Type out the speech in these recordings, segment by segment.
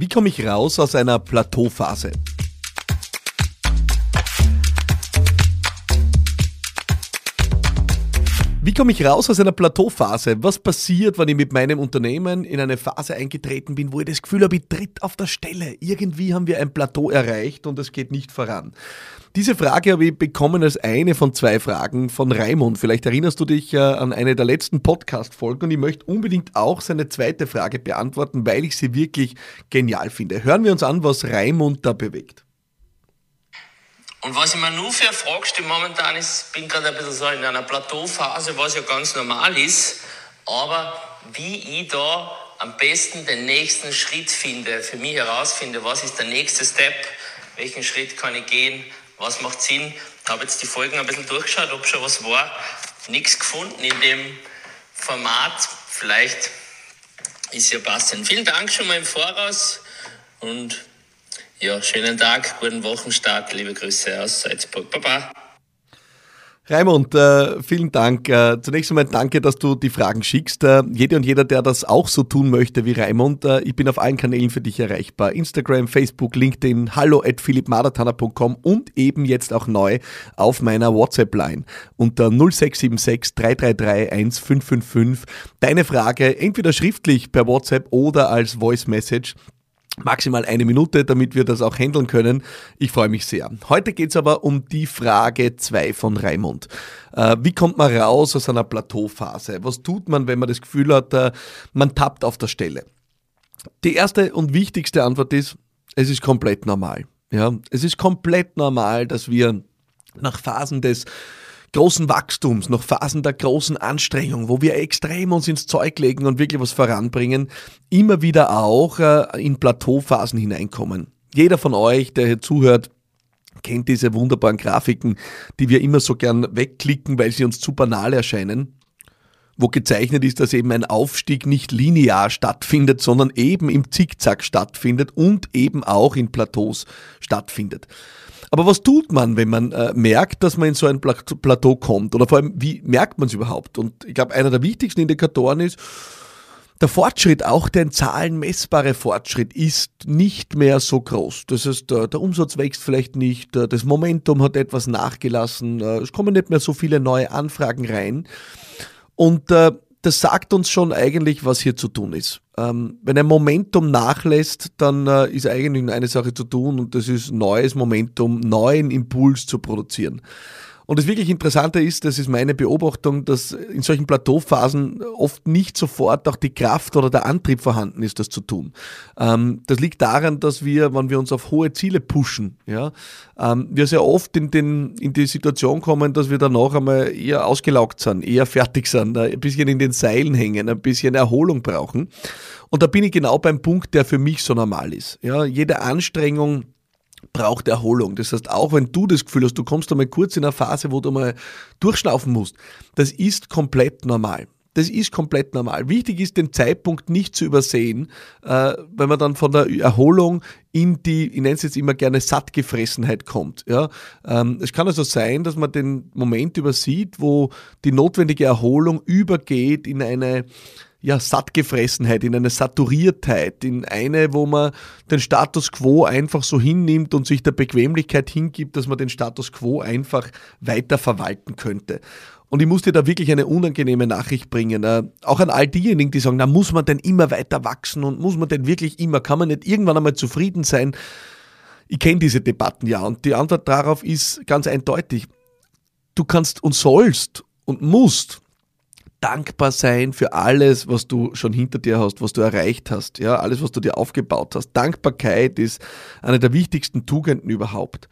Wie komme ich raus aus einer Plateauphase? Wie komme ich raus aus einer Plateauphase? Was passiert, wenn ich mit meinem Unternehmen in eine Phase eingetreten bin, wo ich das Gefühl habe, ich tritt auf der Stelle. Irgendwie haben wir ein Plateau erreicht und es geht nicht voran. Diese Frage habe ich bekommen als eine von zwei Fragen von Raimund. Vielleicht erinnerst du dich äh, an eine der letzten Podcast-Folgen und ich möchte unbedingt auch seine zweite Frage beantworten, weil ich sie wirklich genial finde. Hören wir uns an, was Raimund da bewegt. Und was ich mir nur für eine Frage momentan ist, bin gerade ein bisschen so in einer Plateauphase, was ja ganz normal ist, aber wie ich da am besten den nächsten Schritt finde, für mich herausfinde, was ist der nächste Step, welchen Schritt kann ich gehen, was macht Sinn. Ich habe jetzt die Folgen ein bisschen durchgeschaut, ob schon was war. Nichts gefunden in dem Format. Vielleicht ist ja passend. Vielen Dank schon mal im Voraus und ja, schönen Tag, guten Wochenstart, liebe Grüße aus Salzburg. Baba. Raimund, äh, vielen Dank. Äh, zunächst einmal danke, dass du die Fragen schickst. Äh, jede und jeder, der das auch so tun möchte wie Raimund, ich bin auf allen Kanälen für dich erreichbar. Instagram, Facebook, LinkedIn, hallo at philippmadatana.com und eben jetzt auch neu auf meiner WhatsApp-Line unter 0676 333 1555. Deine Frage entweder schriftlich per WhatsApp oder als Voice Message maximal eine Minute, damit wir das auch handeln können. Ich freue mich sehr. Heute geht es aber um die Frage 2 von Raimund. Äh, wie kommt man raus aus einer Plateauphase? Was tut man, wenn man das Gefühl hat, äh, man tappt auf der Stelle? Die erste und wichtigste Antwort ist, es ist komplett normal. Ja, es ist komplett normal, dass wir nach Phasen des großen Wachstums, noch Phasen der großen Anstrengung, wo wir extrem uns ins Zeug legen und wirklich was voranbringen, immer wieder auch äh, in Plateauphasen hineinkommen. Jeder von euch, der hier zuhört, kennt diese wunderbaren Grafiken, die wir immer so gern wegklicken, weil sie uns zu banal erscheinen wo gezeichnet ist, dass eben ein Aufstieg nicht linear stattfindet, sondern eben im Zickzack stattfindet und eben auch in Plateaus stattfindet. Aber was tut man, wenn man äh, merkt, dass man in so ein Plateau kommt? Oder vor allem, wie merkt man es überhaupt? Und ich glaube, einer der wichtigsten Indikatoren ist, der Fortschritt, auch der in Zahlen messbare Fortschritt, ist nicht mehr so groß. Das heißt, der, der Umsatz wächst vielleicht nicht, das Momentum hat etwas nachgelassen, äh, es kommen nicht mehr so viele neue Anfragen rein. Und äh, das sagt uns schon eigentlich, was hier zu tun ist. Ähm, wenn ein Momentum nachlässt, dann äh, ist eigentlich nur eine Sache zu tun und das ist neues Momentum, neuen Impuls zu produzieren. Und das wirklich Interessante ist, das ist meine Beobachtung, dass in solchen Plateauphasen oft nicht sofort auch die Kraft oder der Antrieb vorhanden ist, das zu tun. Ähm, das liegt daran, dass wir, wenn wir uns auf hohe Ziele pushen, ja, ähm, wir sehr oft in, den, in die Situation kommen, dass wir danach einmal eher ausgelaugt sind, eher fertig sind, ein bisschen in den Seilen hängen, ein bisschen Erholung brauchen. Und da bin ich genau beim Punkt, der für mich so normal ist. Ja, jede Anstrengung, braucht Erholung. Das heißt, auch wenn du das Gefühl hast, du kommst einmal kurz in eine Phase, wo du mal durchschnaufen musst, das ist komplett normal. Das ist komplett normal. Wichtig ist, den Zeitpunkt nicht zu übersehen, äh, wenn man dann von der Erholung in die, ich nenne es jetzt immer gerne Sattgefressenheit kommt. Ja? Ähm, es kann also sein, dass man den Moment übersieht, wo die notwendige Erholung übergeht in eine ja, Sattgefressenheit, in eine Saturiertheit, in eine, wo man den Status quo einfach so hinnimmt und sich der Bequemlichkeit hingibt, dass man den Status quo einfach weiter verwalten könnte. Und ich muss dir da wirklich eine unangenehme Nachricht bringen. Äh, auch an all diejenigen, die sagen, na muss man denn immer weiter wachsen und muss man denn wirklich immer, kann man nicht irgendwann einmal zufrieden sein? Ich kenne diese Debatten ja und die Antwort darauf ist ganz eindeutig. Du kannst und sollst und musst dankbar sein für alles, was du schon hinter dir hast, was du erreicht hast, ja, alles, was du dir aufgebaut hast. Dankbarkeit ist eine der wichtigsten Tugenden überhaupt.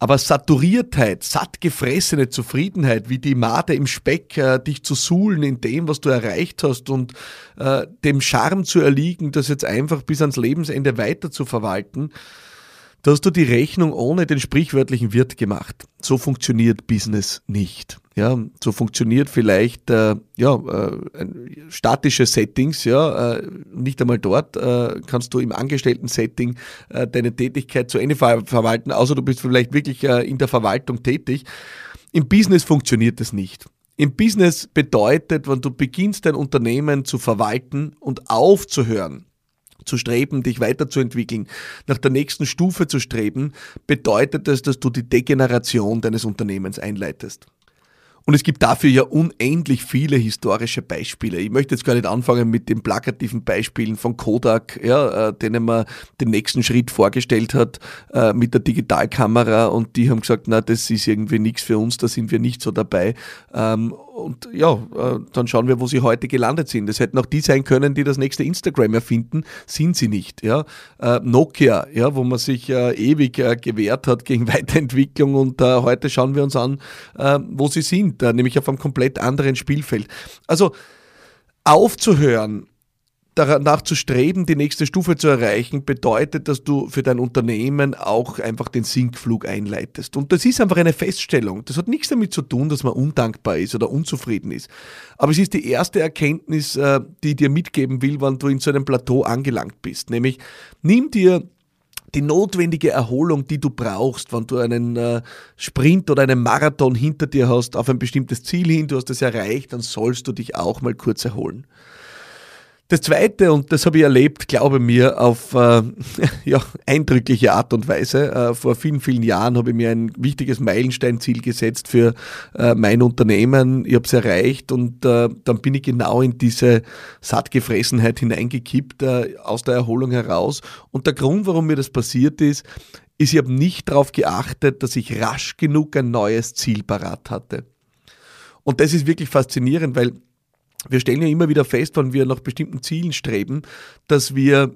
Aber Saturiertheit, sattgefressene Zufriedenheit, wie die Made im Speck, äh, dich zu suhlen in dem, was du erreicht hast und äh, dem Charme zu erliegen, das jetzt einfach bis ans Lebensende weiter zu verwalten, da hast du die Rechnung ohne den sprichwörtlichen Wirt gemacht. So funktioniert Business nicht. Ja, so funktioniert vielleicht äh, ja, äh, statische Settings, ja, äh, nicht einmal dort äh, kannst du im Angestellten-Setting äh, deine Tätigkeit zu Ende ver verwalten, außer du bist vielleicht wirklich äh, in der Verwaltung tätig. Im Business funktioniert das nicht. Im Business bedeutet, wenn du beginnst, dein Unternehmen zu verwalten und aufzuhören, zu streben, dich weiterzuentwickeln, nach der nächsten Stufe zu streben, bedeutet es, dass du die Degeneration deines Unternehmens einleitest. Und es gibt dafür ja unendlich viele historische Beispiele. Ich möchte jetzt gar nicht anfangen mit den plakativen Beispielen von Kodak, ja, äh, denen man den nächsten Schritt vorgestellt hat äh, mit der Digitalkamera und die haben gesagt, na, das ist irgendwie nichts für uns, da sind wir nicht so dabei. Ähm, und ja, äh, dann schauen wir, wo sie heute gelandet sind. Es hätten auch die sein können, die das nächste Instagram erfinden, sind sie nicht. Ja? Äh, Nokia, ja, wo man sich äh, ewig gewehrt hat gegen Weiterentwicklung und heute schauen wir uns an, wo sie sind, nämlich auf einem komplett anderen Spielfeld. Also aufzuhören, danach zu streben, die nächste Stufe zu erreichen, bedeutet, dass du für dein Unternehmen auch einfach den Sinkflug einleitest. Und das ist einfach eine Feststellung. Das hat nichts damit zu tun, dass man undankbar ist oder unzufrieden ist. Aber es ist die erste Erkenntnis, äh, die ich dir mitgeben will, wann du in so einem Plateau angelangt bist. Nämlich, nimm dir die notwendige Erholung, die du brauchst, wenn du einen äh, Sprint oder einen Marathon hinter dir hast, auf ein bestimmtes Ziel hin, du hast es erreicht, dann sollst du dich auch mal kurz erholen. Das Zweite, und das habe ich erlebt, glaube mir, auf äh, ja, eindrückliche Art und Weise. Äh, vor vielen, vielen Jahren habe ich mir ein wichtiges Meilensteinziel gesetzt für äh, mein Unternehmen. Ich habe es erreicht und äh, dann bin ich genau in diese Sattgefressenheit hineingekippt, äh, aus der Erholung heraus. Und der Grund, warum mir das passiert ist, ist, ich habe nicht darauf geachtet, dass ich rasch genug ein neues Ziel parat hatte. Und das ist wirklich faszinierend, weil wir stellen ja immer wieder fest, wenn wir nach bestimmten Zielen streben, dass wir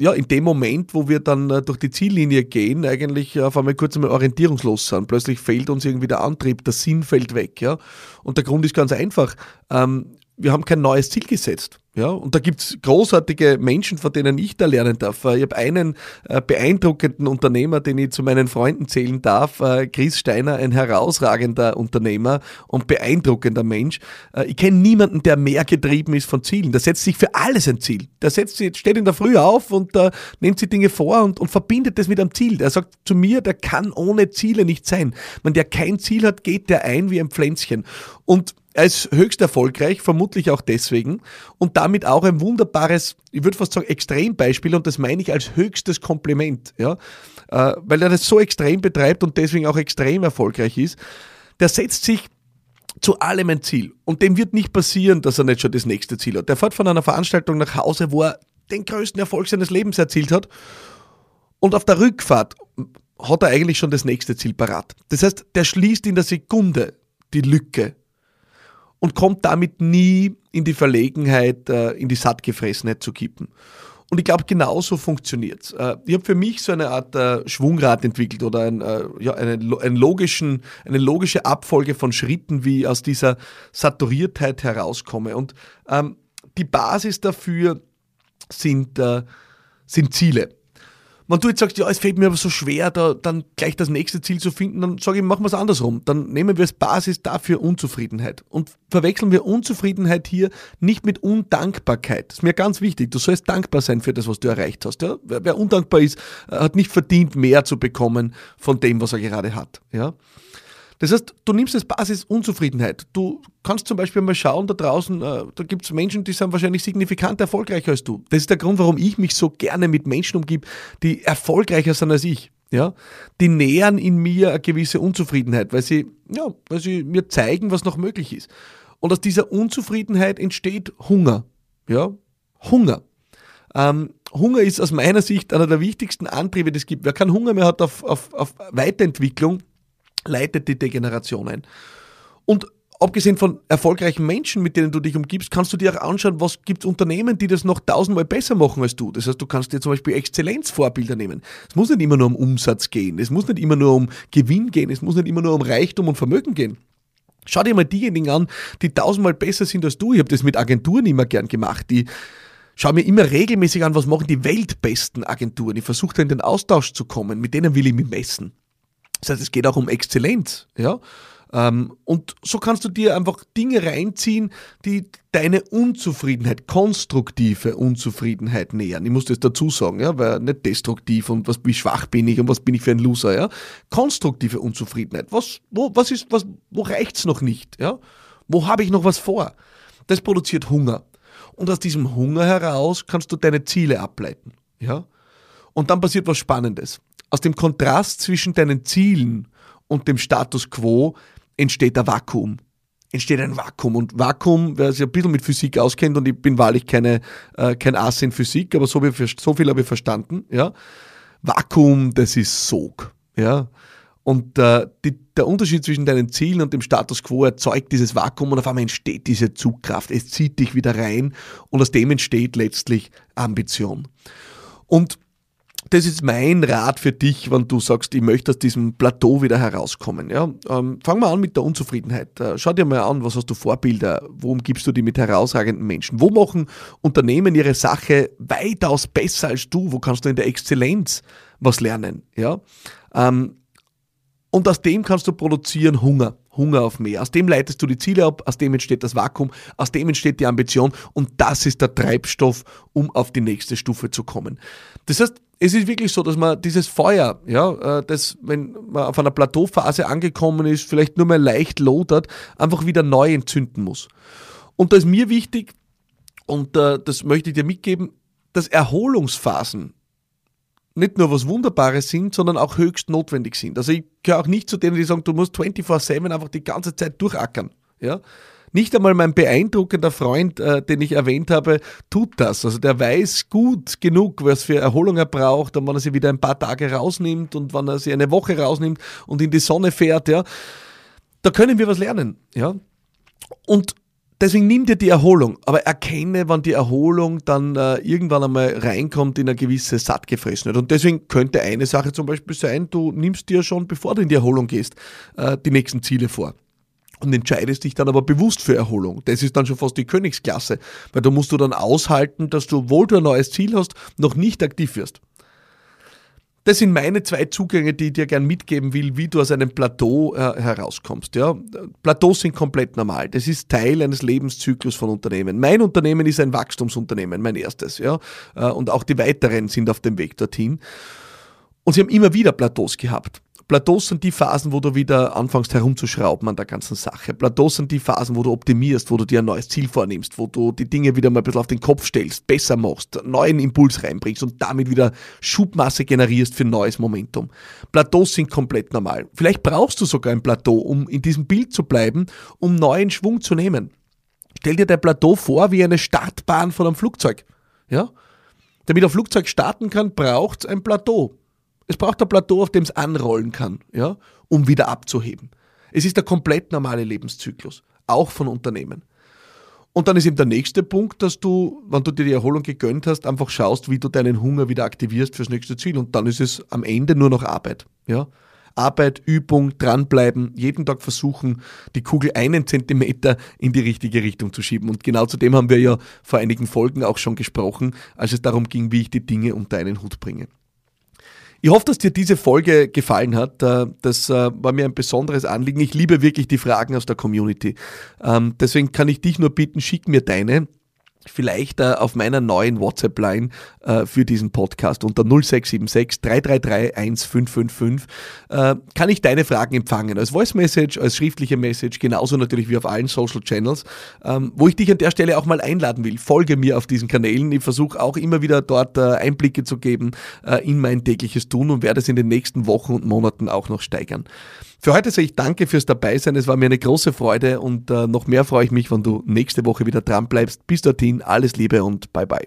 ja, in dem Moment, wo wir dann äh, durch die Ziellinie gehen, eigentlich auf einmal kurz einmal orientierungslos sind. Plötzlich fehlt uns irgendwie der Antrieb, der Sinn fällt weg. Ja? Und der Grund ist ganz einfach. Ähm, wir haben kein neues Ziel gesetzt. Ja, und da gibt's großartige Menschen, von denen ich da lernen darf. Ich habe einen äh, beeindruckenden Unternehmer, den ich zu meinen Freunden zählen darf. Äh, Chris Steiner, ein herausragender Unternehmer und beeindruckender Mensch. Äh, ich kenne niemanden, der mehr getrieben ist von Zielen. Der setzt sich für alles ein Ziel. Der setzt sich, steht in der Früh auf und äh, nimmt sich Dinge vor und, und verbindet das mit einem Ziel. Der sagt zu mir, der kann ohne Ziele nicht sein. Wenn der kein Ziel hat, geht der ein wie ein Pflänzchen. Und er ist höchst erfolgreich, vermutlich auch deswegen. Und damit auch ein wunderbares, ich würde fast sagen, Extrembeispiel. Und das meine ich als höchstes Kompliment. Ja? Äh, weil er das so extrem betreibt und deswegen auch extrem erfolgreich ist. Der setzt sich zu allem ein Ziel. Und dem wird nicht passieren, dass er nicht schon das nächste Ziel hat. Der fährt von einer Veranstaltung nach Hause, wo er den größten Erfolg seines Lebens erzielt hat. Und auf der Rückfahrt hat er eigentlich schon das nächste Ziel parat. Das heißt, der schließt in der Sekunde die Lücke und kommt damit nie in die Verlegenheit, äh, in die Sattgefressenheit zu kippen. Und ich glaube, genauso funktioniert's. Äh, ich habe für mich so eine Art äh, Schwungrad entwickelt oder ein, ja, einen, einen logischen, eine logische Abfolge von Schritten, wie ich aus dieser Saturiertheit herauskomme. Und ähm, die Basis dafür sind, äh, sind Ziele. Wenn du jetzt sagst, ja, es fällt mir aber so schwer, da dann gleich das nächste Ziel zu finden, dann sage ich, machen wir es andersrum. Dann nehmen wir als Basis dafür Unzufriedenheit. Und verwechseln wir Unzufriedenheit hier nicht mit Undankbarkeit. Das ist mir ganz wichtig. Du sollst dankbar sein für das, was du erreicht hast. Ja? Wer, wer undankbar ist, hat nicht verdient, mehr zu bekommen von dem, was er gerade hat. Ja? Das heißt, du nimmst als Basis Unzufriedenheit. Du kannst zum Beispiel mal schauen, da draußen, äh, da gibt es Menschen, die sind wahrscheinlich signifikant erfolgreicher als du. Das ist der Grund, warum ich mich so gerne mit Menschen umgib, die erfolgreicher sind als ich. Ja, die nähern in mir eine gewisse Unzufriedenheit, weil sie, ja, weil sie mir zeigen, was noch möglich ist. Und aus dieser Unzufriedenheit entsteht Hunger. Ja, Hunger. Ähm, Hunger ist aus meiner Sicht einer der wichtigsten Antriebe, die es gibt. Wer keinen Hunger mehr hat auf, auf, auf Weiterentwicklung, leitet die Degeneration ein. Und abgesehen von erfolgreichen Menschen, mit denen du dich umgibst, kannst du dir auch anschauen, was gibt es Unternehmen, die das noch tausendmal besser machen als du. Das heißt, du kannst dir zum Beispiel Exzellenzvorbilder nehmen. Es muss nicht immer nur um Umsatz gehen, es muss nicht immer nur um Gewinn gehen, es muss nicht immer nur um Reichtum und Vermögen gehen. Schau dir mal diejenigen an, die tausendmal besser sind als du. Ich habe das mit Agenturen immer gern gemacht. Die schau mir immer regelmäßig an, was machen die weltbesten Agenturen. Ich versuche da in den Austausch zu kommen, mit denen will ich mich messen. Das heißt, es geht auch um Exzellenz, ja. Ähm, und so kannst du dir einfach Dinge reinziehen, die deine Unzufriedenheit, konstruktive Unzufriedenheit nähern. Ich muss das dazu sagen, ja, weil nicht destruktiv und was, wie schwach bin ich und was bin ich für ein Loser, ja. Konstruktive Unzufriedenheit. Was, wo, was ist, was, wo reicht's noch nicht, ja? Wo habe ich noch was vor? Das produziert Hunger. Und aus diesem Hunger heraus kannst du deine Ziele ableiten. Ja? Und dann passiert was Spannendes. Aus dem Kontrast zwischen deinen Zielen und dem Status quo entsteht ein Vakuum. Entsteht ein Vakuum. Und Vakuum, wer sich ein bisschen mit Physik auskennt, und ich bin wahrlich keine, äh, kein Ass in Physik, aber so, so viel habe ich verstanden, ja. Vakuum, das ist Sog. Ja. Und äh, die, der Unterschied zwischen deinen Zielen und dem Status quo erzeugt dieses Vakuum und auf einmal entsteht diese Zugkraft. Es zieht dich wieder rein und aus dem entsteht letztlich Ambition. Und das ist mein Rat für dich, wenn du sagst, ich möchte aus diesem Plateau wieder herauskommen. Ja? Ähm, fang mal an mit der Unzufriedenheit. Äh, schau dir mal an, was hast du Vorbilder? Worum gibst du die mit herausragenden Menschen? Wo machen Unternehmen ihre Sache weitaus besser als du? Wo kannst du in der Exzellenz was lernen? Ja? Ähm, und aus dem kannst du produzieren Hunger. Hunger auf mehr. Aus dem leitest du die Ziele ab, aus dem entsteht das Vakuum, aus dem entsteht die Ambition und das ist der Treibstoff, um auf die nächste Stufe zu kommen. Das heißt, es ist wirklich so, dass man dieses Feuer, ja, äh, das, wenn man auf einer Plateauphase angekommen ist, vielleicht nur mal leicht lodert, einfach wieder neu entzünden muss. Und da ist mir wichtig, und äh, das möchte ich dir mitgeben, dass Erholungsphasen nicht nur was Wunderbares sind, sondern auch höchst notwendig sind. Also ich gehöre auch nicht zu denen, die sagen, du musst 24-7 einfach die ganze Zeit durchackern. Ja? Nicht einmal mein beeindruckender Freund, äh, den ich erwähnt habe, tut das. Also der weiß gut genug, was für Erholung er braucht und wann er sich wieder ein paar Tage rausnimmt und wann er sich eine Woche rausnimmt und in die Sonne fährt. Ja? Da können wir was lernen. Ja? Und Deswegen nimm dir die Erholung, aber erkenne, wann die Erholung dann äh, irgendwann einmal reinkommt in eine gewisse Sattgefressenheit. Und deswegen könnte eine Sache zum Beispiel sein, du nimmst dir schon, bevor du in die Erholung gehst, äh, die nächsten Ziele vor und entscheidest dich dann aber bewusst für Erholung. Das ist dann schon fast die Königsklasse, weil da musst du dann aushalten, dass du, obwohl du ein neues Ziel hast, noch nicht aktiv wirst. Das sind meine zwei Zugänge, die ich dir gern mitgeben will, wie du aus einem Plateau äh, herauskommst. Ja? Plateaus sind komplett normal. Das ist Teil eines Lebenszyklus von Unternehmen. Mein Unternehmen ist ein Wachstumsunternehmen, mein erstes. Ja? Äh, und auch die weiteren sind auf dem Weg dorthin. Und sie haben immer wieder Plateaus gehabt. Plateaus sind die Phasen, wo du wieder anfängst herumzuschrauben an der ganzen Sache. Plateaus sind die Phasen, wo du optimierst, wo du dir ein neues Ziel vornimmst, wo du die Dinge wieder mal ein bisschen auf den Kopf stellst, besser machst, neuen Impuls reinbringst und damit wieder Schubmasse generierst für neues Momentum. Plateaus sind komplett normal. Vielleicht brauchst du sogar ein Plateau, um in diesem Bild zu bleiben, um neuen Schwung zu nehmen. Stell dir dein Plateau vor wie eine Startbahn von einem Flugzeug. Ja? Damit ein Flugzeug starten kann, braucht es ein Plateau. Es braucht ein Plateau, auf dem es anrollen kann, ja, um wieder abzuheben. Es ist der komplett normale Lebenszyklus, auch von Unternehmen. Und dann ist eben der nächste Punkt, dass du, wenn du dir die Erholung gegönnt hast, einfach schaust, wie du deinen Hunger wieder aktivierst fürs nächste Ziel. Und dann ist es am Ende nur noch Arbeit. Ja? Arbeit, Übung, dranbleiben, jeden Tag versuchen, die Kugel einen Zentimeter in die richtige Richtung zu schieben. Und genau zu dem haben wir ja vor einigen Folgen auch schon gesprochen, als es darum ging, wie ich die Dinge unter einen Hut bringe. Ich hoffe, dass dir diese Folge gefallen hat. Äh, das äh, war mir ein besonderes Anliegen. Ich liebe wirklich die Fragen aus der Community. Ähm, deswegen kann ich dich nur bitten, schick mir deine vielleicht äh, auf meiner neuen WhatsApp-Line äh, für diesen Podcast unter 0676 333 1555 äh, kann ich deine Fragen empfangen. Als Voice Message, als schriftliche Message, genauso natürlich wie auf allen Social Channels, ähm, wo ich dich an der Stelle auch mal einladen will. Folge mir auf diesen Kanälen. Ich versuche auch immer wieder dort äh, Einblicke zu geben äh, in mein tägliches Tun und werde es in den nächsten Wochen und Monaten auch noch steigern. Für heute sage ich danke fürs Dabeisein. Es war mir eine große Freude und äh, noch mehr freue ich mich, wenn du nächste Woche wieder dran bleibst. Bis dorthin, alles Liebe und bye bye.